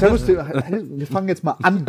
Servus, wir fangen jetzt mal an,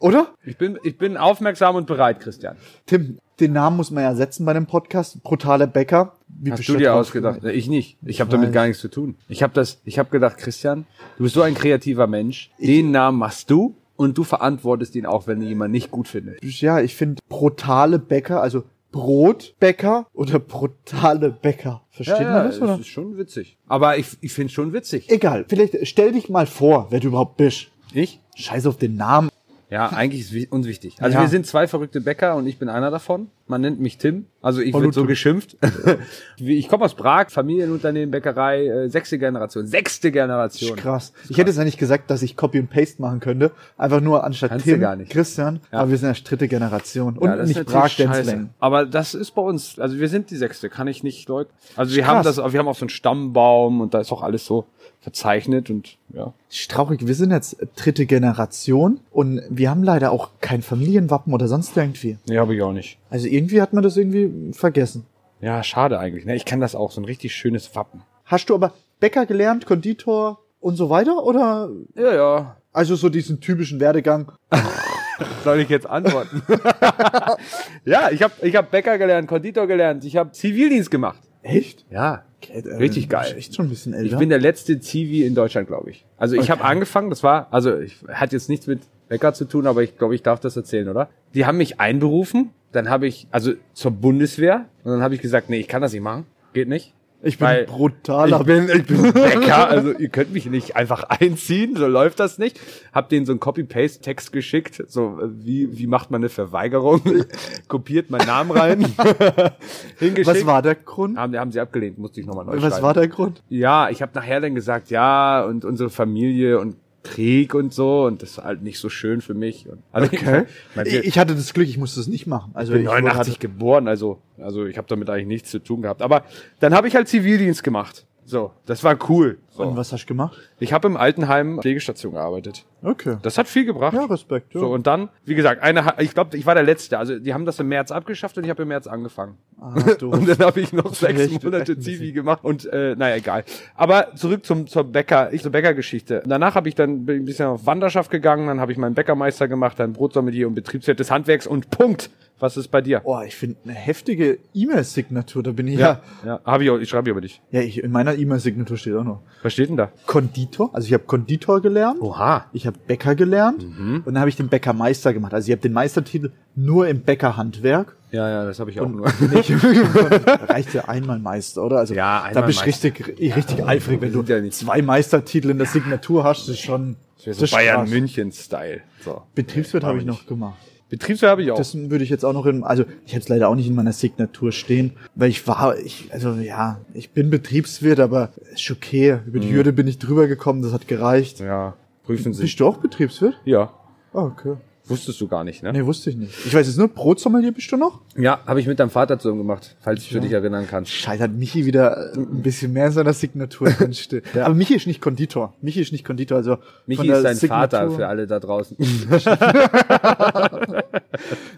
oder? Ich bin, ich bin aufmerksam und bereit, Christian. Tim, den Namen muss man ja setzen bei dem Podcast. Brutale Bäcker. Wie Hast bist du dir ausgedacht? Ich nicht. Ich habe damit gar nichts zu tun. Ich habe das, ich habe gedacht, Christian, du bist so ein kreativer Mensch. Den Namen machst du und du verantwortest ihn auch, wenn du jemanden nicht gut findest. Ja, ich finde brutale Bäcker, also Brotbäcker oder brutale Bäcker. Versteht man das, oder? ist schon witzig. Aber ich, ich finde schon witzig. Egal, vielleicht stell dich mal vor, wer du überhaupt bist. Ich? Scheiß auf den Namen. Ja, eigentlich ist es unwichtig. Also Ja. wir sind zwei verrückte Bäcker und ich bin einer davon. Man nennt mich Tim. Also ich werde so geschimpft. Ich komme aus Prag, Familienunternehmen, Bäckerei, äh, sechste Generation. Sechste Generation. Krass. Ich hätte jetzt eigentlich gesagt, dass ich Copy und Paste machen könnte. Einfach nur anstatt Kannst Tim, gar nicht. Christian. Aber wir sind erst dritte Generation. Und Ja, nicht Prag. Denzling. Aber das ist bei uns, also wir sind die Sechste, kann ich nicht leugnen. Also wir Krass. haben das, wir haben auch so einen Stammbaum und da ist auch alles so verzeichnet und ja. Traurig, wir sind jetzt dritte Generation und wir haben leider auch kein Familienwappen oder sonst irgendwie. Nee, habe ich auch nicht. Also irgendwie hat man das irgendwie vergessen. Ja, schade eigentlich. Ne? Ich kann das auch, so ein richtig schönes Wappen. Hast du aber Bäcker gelernt, Konditor und so weiter? Oder Ja, ja. also so diesen typischen Werdegang? Soll ich jetzt antworten? ja, ich habe ich hab Bäcker gelernt, Konditor gelernt, ich habe Zivildienst gemacht. Echt? Ja, Okay, äh, Richtig geil. Echt schon ein bisschen älter. ich bin der letzte Zivi in Deutschland, glaube ich. Also ich habe angefangen, das war, also ich hat jetzt nichts mit Bäcker zu tun, aber ich glaube, ich darf das erzählen, oder? Die haben mich einberufen, dann habe ich, also zur Bundeswehr, und dann habe ich gesagt, nee, ich kann das nicht machen, geht nicht. ich bin weil brutaler. Ich bin, ich bin Bäcker, also ihr könnt mich nicht einfach einziehen, so läuft das nicht. Hab denen so einen Copy-Paste-Text geschickt, so wie, wie macht man eine Verweigerung? Kopiert meinen Namen rein, hingeschickt. Was war der Grund? Haben, haben sie abgelehnt, musste ich nochmal neu Was schreiben. war der Grund? Ja, ich habe nachher dann gesagt, ja, und unsere Familie und Krieg und so, und das ist halt nicht so schön für mich. Und, also Okay. Ich, mein, Ich, hatte das Glück, ich musste es nicht machen. Also ich bin ich wurde- 89 geboren, also, also ich habe damit eigentlich nichts zu tun gehabt. Aber dann habe ich halt Zivildienst gemacht. So, das war cool. So. Und was hast du gemacht? Ich habe im Altenheim Pflegestation gearbeitet. Okay. Das hat viel gebracht. Ja, Respekt. Ja. So, und dann, wie gesagt, eine, ich glaube, ich war der Letzte. Also, die haben das im März abgeschafft und ich habe im März angefangen. ah, du. Und dann habe ich noch sechs Echt? Monate Zivi gemacht und äh, naja, egal. Aber zurück zum zur Bäcker, ich zur Bäckergeschichte. Danach habe ich dann bin ein bisschen auf Wanderschaft gegangen, dann habe ich meinen Bäckermeister gemacht, dann Brotsommelier und Betriebswirt des Handwerks und Punkt. Was ist bei dir? Oh, ich finde eine heftige E-Mail-Signatur. Da bin ich ja. ja, habe ich auch, ich schreibe über dich. Ja, ich, in meiner E-Mail-Signatur steht auch noch. Was steht denn da? Konditor. Also ich habe Konditor gelernt. Oha. Ich habe Bäcker gelernt. Mhm. Und dann habe ich den Bäckermeister gemacht. Also ich habe den Meistertitel nur im Bäckerhandwerk. Ja, ja, das habe ich auch nur. Nicht, reicht ja einmal Meister, oder? Also Ja, da einmal bist du richtig, richtig eifrig, wenn du ja nicht- zwei Meistertitel in der Signatur hast. Das ist schon Das so ist Bayern krass. München Style. So. Betriebswirt habe ich nicht. noch gemacht. Betriebswirt habe ich auch. Das würde ich jetzt auch noch in, also ich habe es leider auch nicht in meiner Signatur stehen, weil ich war, ich, also ja, ich bin Betriebswirt, aber ist okay. Über Mhm. die Hürde bin ich drüber gekommen, das hat gereicht. ja, prüfen Sie. Bist du auch Betriebswirt? Ja, Ah, okay. Wusstest du gar nicht, ne? Nee, wusste ich nicht. Ich weiß jetzt nur, Brotsommelier bist du noch? Ja, habe ich mit deinem Vater zusammen gemacht, falls du dich erinnern kannst. Scheiße, hat Michi wieder äh, ein bisschen mehr in seiner Signatur drinstehen. Aber Michi ist nicht Konditor. Michi ist nicht Konditor, also Michi ist dein Signatur- Vater für alle da draußen.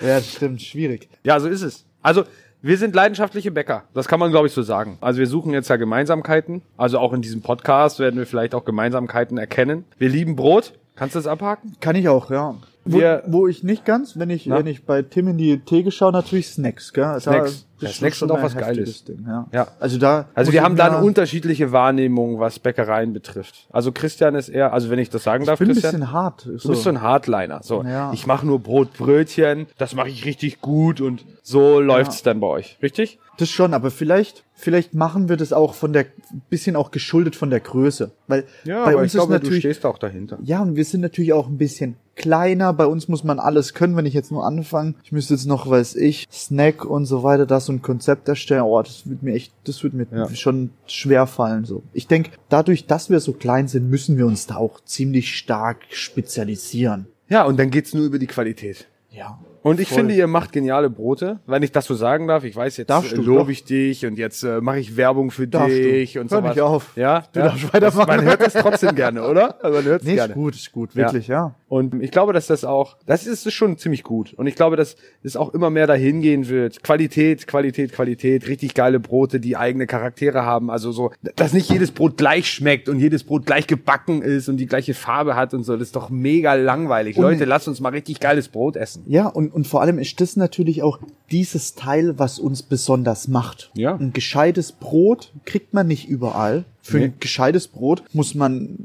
Ja, das stimmt, schwierig. ja, so ist es. Also, wir sind leidenschaftliche Bäcker. Das kann man, glaube ich, so sagen. Also wir suchen jetzt ja Gemeinsamkeiten. Also auch in diesem Podcast werden wir vielleicht auch Gemeinsamkeiten erkennen. Wir lieben Brot. Kannst du das abhaken? Kann ich auch, ja. Wo, wo ich nicht ganz, wenn ich, Na? wenn ich bei Tim in die Theke schaue, natürlich Snacks, gell? Snacks. Da, Ja, Snacks sind auch ein was Geiles. Ding, ja. Ja. Also da. Also wir ich haben da eine unterschiedliche Wahrnehmung, was Bäckereien betrifft. Also Christian ist eher, also wenn ich das sagen darf, Ich bin ein Christian. bisschen hart. Du bist so ein Hardliner. So, Ja. ich mache nur Brot, Brötchen, das mache ich richtig gut und so läuft's dann bei euch, richtig? Das schon, aber vielleicht, vielleicht machen wir das auch von der, bisschen auch geschuldet von der Größe. Weil bei uns ist natürlich, stehst auch dahinter. ja, und wir sind natürlich auch ein bisschen kleiner. Bei uns muss man alles können, wenn ich jetzt nur anfange. Ich müsste jetzt noch, weiß ich, Snack und so weiter, das ein Konzept erstellen. Oh, das wird mir echt, das wird mir Ja. schon schwer fallen, so. Ich denke, dadurch, dass wir so klein sind, müssen wir uns da auch ziemlich stark spezialisieren. Ja, und dann geht's nur über die Qualität. Ja. Und ich Voll. finde, ihr macht geniale Brote, wenn ich das so sagen darf. Ich weiß, jetzt Darfst äh, du, lobe doch. ich dich und jetzt äh, mache ich Werbung für Darfst du. dich und Hör so nicht auf. Ja, Du ja. darfst weitermachen. Man hört das trotzdem gerne, oder? Also man hört's Nee, gerne. ist gut, ist gut, wirklich, ja. Und ich glaube, dass das auch, das ist schon ziemlich gut. Und ich glaube, dass es auch immer mehr dahin gehen wird. Qualität, Qualität, Qualität, richtig geile Brote, die eigene Charaktere haben. Also so, dass nicht jedes Brot gleich schmeckt und jedes Brot gleich gebacken ist und die gleiche Farbe hat und so. Das ist doch mega langweilig. Und- Leute, lasst uns mal richtig geiles Brot essen. Ja, und, und vor allem ist das natürlich auch dieses Teil, was uns besonders macht. Ja. Ein gescheites Brot kriegt man nicht überall. Für Nee. ein gescheites Brot muss man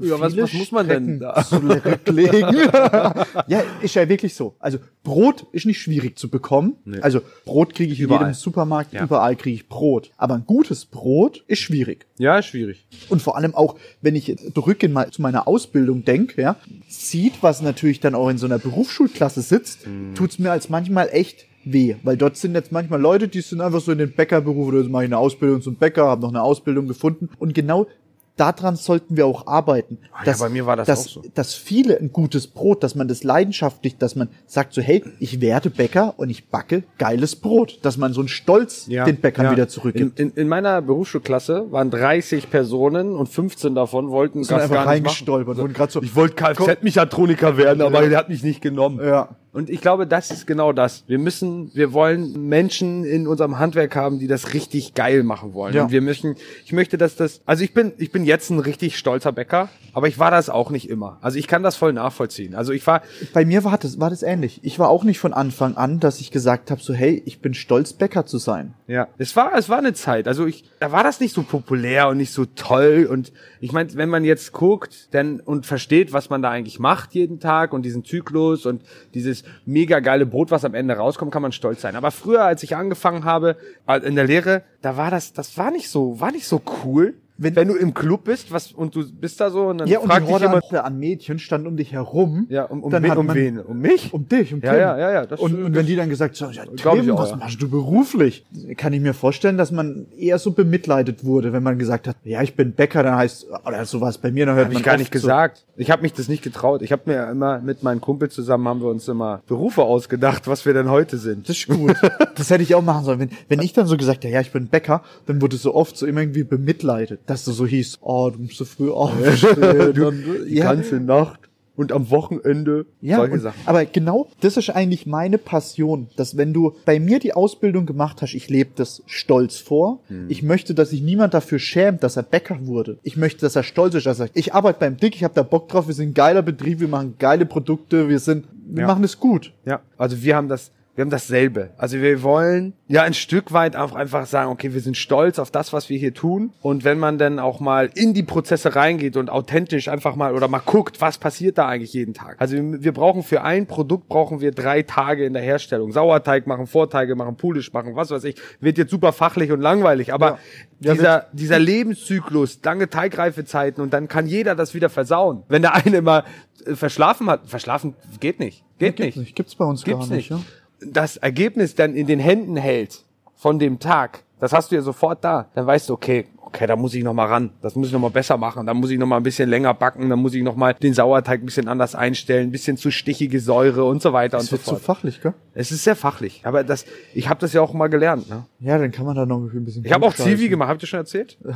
Ja, was- was muss man denn Strecken da? zurücklegen. ja, ist ja wirklich so. Also Brot ist nicht schwierig zu bekommen. Nee. Also Brot kriege ich in Überall. jedem Supermarkt, Ja. überall kriege ich Brot. Aber ein gutes Brot ist schwierig. Ja, schwierig. Und vor allem auch, wenn ich jetzt zurück in mal zu meiner Ausbildung denke, ja, sieht, was natürlich dann auch in so einer Berufsschulklasse sitzt, tut's mir als manchmal echt weh. Weil dort sind jetzt manchmal Leute, die sind einfach so in den Bäckerberuf oder so mache ich eine Ausbildung zum Bäcker, habe noch eine Ausbildung gefunden. Und genau daran sollten wir auch arbeiten. Ah ja, bei mir war das dass, auch so. Dass viele ein gutes Brot, dass man das leidenschaftlich, dass man sagt so, hey, ich werde Bäcker und ich backe geiles Brot. Dass man so einen Stolz den Bäckern ja. wieder zurückgibt. In, in, in meiner Berufsschulklasse waren 30 Personen und 15 davon wollten einfach gar nicht machen. reingestolpert gerade so, Ich wollte Kfz-Mechatroniker werden, aber der hat mich nicht genommen. Ja. Und ich glaube, das ist genau das. Wir müssen, wir wollen Menschen in unserem Handwerk haben, die das richtig geil machen wollen. Ja. Und wir müssen, ich möchte, dass das, also ich bin, ich bin jetzt ein richtig stolzer Bäcker, aber ich war das auch nicht immer. Also ich kann das voll nachvollziehen. Also ich war, Bei mir war das, war das ähnlich. Ich war auch nicht von Anfang an, dass ich gesagt habe, so hey, ich bin stolz, Bäcker zu sein. Ja, es war, es war eine Zeit. Also ich, da war das nicht so populär und nicht so toll. Und ich meine, wenn man jetzt guckt, dann und versteht, was man da eigentlich macht jeden Tag und diesen Zyklus und dieses mega geile Brot, was am Ende rauskommt, kann man stolz sein. Aber früher, als ich angefangen habe äh, in der Lehre, da war das, das war nicht so, war nicht so cool. Wenn, wenn du im Club bist, was und du bist da so und dann Ja, und fragt die dich Horde jemand, an, Mädchen stand um dich herum. ja, um, um, dann wen, hat um man, wen? Um mich? Um dich, um Ja, Tim. ja, ja, ja, das- und, und wenn die dann gesagt haben, ja, Tim, auch, was ja. machst du beruflich? Kann ich mir vorstellen, dass man eher so bemitleidet wurde, wenn man gesagt hat, ja, ich bin Bäcker, dann heißt, oder sowas bei mir, dann hört Habe man ich gar nicht so, gesagt. Ich habe mich das nicht getraut. Ich habe mir immer mit meinem Kumpel zusammen haben wir uns immer Berufe ausgedacht, was wir denn heute sind. Das ist gut. Das hätte ich auch machen sollen. Wenn, wenn ich dann so gesagt hätte, ja, ich bin Bäcker, dann wurde so oft so immer irgendwie bemitleidet, dass du so hieß, oh, du musst so früh aufstehen. du, und, die ganze Nacht und am Wochenende Ja, solche und, Sachen. aber genau das ist eigentlich meine Passion, dass wenn du bei mir die Ausbildung gemacht hast, ich lebe das stolz vor. Hm. Ich möchte, dass sich niemand dafür schämt, dass er Bäcker wurde. Ich möchte, dass er stolz ist, dass er sagt, ich arbeite beim Dick, ich habe da Bock drauf, wir sind ein geiler Betrieb, wir machen geile Produkte, wir sind, wir Ja. machen es gut. Ja, also wir haben das, wir haben dasselbe. Also wir wollen ja ein Stück weit auch einfach sagen, okay, wir sind stolz auf das, was wir hier tun. Und wenn man dann auch mal in die Prozesse reingeht und authentisch einfach mal oder mal guckt, was passiert da eigentlich jeden Tag. Also wir, brauchen für ein Produkt brauchen wir drei Tage in der Herstellung. Sauerteig machen, Vorteige machen, Pulisch machen, was weiß ich. Wird jetzt super fachlich und langweilig, aber Ja, dieser, dieser Lebenszyklus, lange Teigreifezeiten und dann kann jeder das wieder versauen. Wenn der eine mal äh, verschlafen hat, verschlafen geht nicht. Geht Gibt's nicht Gibt's bei uns gibt's gar nicht. nicht. Ja? Das Ergebnis dann in den Händen hält von dem Tag, das hast du ja sofort da. Dann weißt du, okay, okay, da muss ich noch mal ran. Das muss ich noch mal besser machen. Da muss ich noch mal ein bisschen länger backen. Da muss ich noch mal den Sauerteig ein bisschen anders einstellen, ein bisschen zu stichige Säure und so weiter Das und so wird zu fort. fachlich, gell? es ist sehr fachlich, aber das, ich habe das ja auch mal gelernt. Ne? Ja, dann kann man da noch ein bisschen. Ich habe auch. Zivi gemacht. Habt ihr schon erzählt?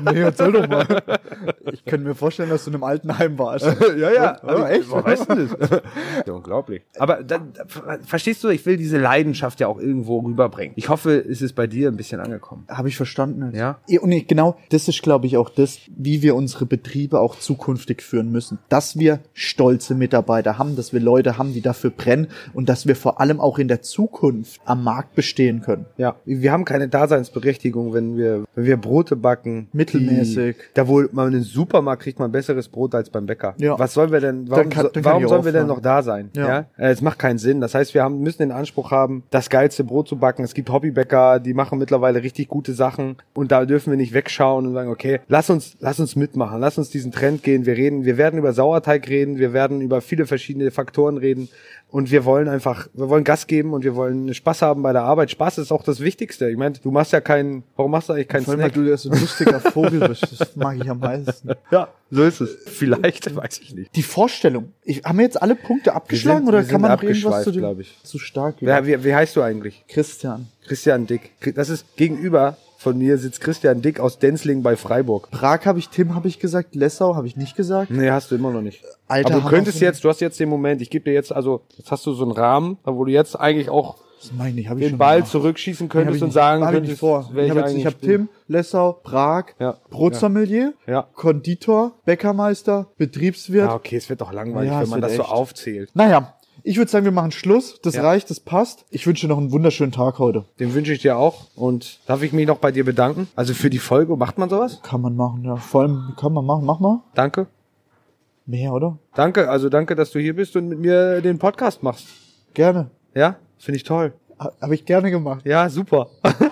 Nee, erzähl doch mal. Ich könnte mir vorstellen, dass du in einem Altenheim warst. ja, ja. Oh, echt? Woher weißt du das? ja, unglaublich. Aber da, verstehst du, ich will diese Leidenschaft ja auch irgendwo rüberbringen. Ich hoffe, es ist bei dir ein bisschen angekommen. Habe ich verstanden. jetzt. Ja. Und ich- genau, das ist, glaube ich, auch das, wie wir unsere Betriebe auch zukünftig führen müssen. Dass wir stolze Mitarbeiter haben, dass wir Leute haben, die dafür brennen und dass wir vor allem auch in der Zukunft am Markt bestehen können. Ja, wir haben keine Daseinsberechtigung, wenn wir, wenn wir Brote backen. Mittelmäßig. Die, da wo man im Supermarkt kriegt man besseres Brot als beim Bäcker. Ja. Was sollen wir denn, warum, kann- so- warum sollen wir denn noch da sein? Ja. Ja. Äh, Es macht keinen Sinn. Das heißt, wir haben, müssen den Anspruch haben, das geilste Brot zu backen. Es gibt Hobbybäcker, die machen mittlerweile richtig gute Sachen und da dürfen wir nicht wegschauen und sagen, okay, lass uns, lass uns mitmachen, lass uns diesen Trend gehen. Wir reden, wir werden über Sauerteig reden, wir werden über viele verschiedene Faktoren reden. Und wir wollen einfach, wir wollen Gas geben und wir wollen Spaß haben bei der Arbeit. Spaß ist auch das Wichtigste. Ich meine, du machst ja keinen, warum machst du eigentlich keinen Vor allem, weil Snack? du ja so ein lustiger Vogel bist. Das mag ich am meisten. Ja, so ist es. Vielleicht, weiß ich nicht. Die Vorstellung. Ich, haben wir jetzt alle Punkte abgeschlagen sind- oder kann man irgendwas zu dem? ich. Zu stark. Wer, wie, wie heißt du eigentlich? Christian. Christian Dick. Das ist gegenüber von mir sitzt Christian Dick aus Denzling bei Freiburg. Prag habe ich, Tim habe ich gesagt, Lessau habe ich nicht gesagt. Nee, hast du immer noch nicht. Alter, Aber du könntest jetzt, du hast jetzt den Moment, ich gebe dir jetzt, also jetzt hast du so einen Rahmen, wo du jetzt eigentlich auch Das meine ich, habe ich den schon Ball gemacht. zurückschießen hab könntest ich und nicht. sagen Hab ich könntest, nicht vor. Ich habe hab. Tim, Lessau, Prag, Ja. Brotsommelier, Ja. Konditor, Bäckermeister, Betriebswirt. Ah, okay, es wird doch langweilig, Ja, wenn man das so echt. aufzählt. Naja, ich würde sagen, wir machen Schluss. Das Ja. reicht, das passt. Ich wünsche dir noch einen wunderschönen Tag heute. Den wünsche ich dir auch. Und darf ich mich noch bei dir bedanken? Also für die Folge, macht man sowas? Kann man machen, ja. Vor allem kann man machen. Mach mal. Danke. Mehr, oder? Danke, also danke, dass du hier bist und mit mir den Podcast machst. Gerne. Ja, finde ich toll. Ha- Habe ich gerne gemacht. Ja, super.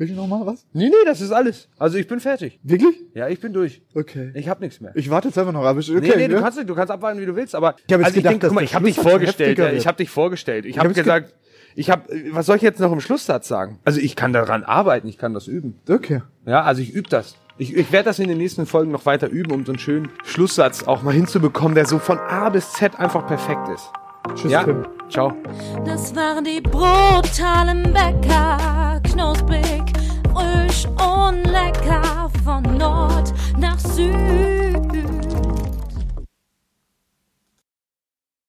Will ich noch mal was? nee, nee, das ist alles. Also ich bin fertig. Wirklich? Ja, ich bin durch. Okay. Ich habe nichts mehr. Ich warte jetzt einfach noch. Aber ich, okay, nee, nee, du ja? kannst, du kannst abwarten, wie du willst, aber Ich hab jetzt also gedacht, denk, dass guck mal, ich habe dich Schlusssatz vorgestellt, ja, ich wird. habe dich vorgestellt. Ich hab habe gesagt, ich habe was soll ich jetzt noch im Schlusssatz sagen? Also ich kann daran arbeiten, ich kann das üben. Okay. Ja, also ich übe das. Ich, ich werde das in den nächsten Folgen noch weiter üben, um so einen schönen Schlusssatz auch mal hinzubekommen, der so von A bis Z einfach perfekt ist. Tschüss, Ja, Tim. ciao. Das waren die brutalen Bäcker und lecker von Nord nach Süd.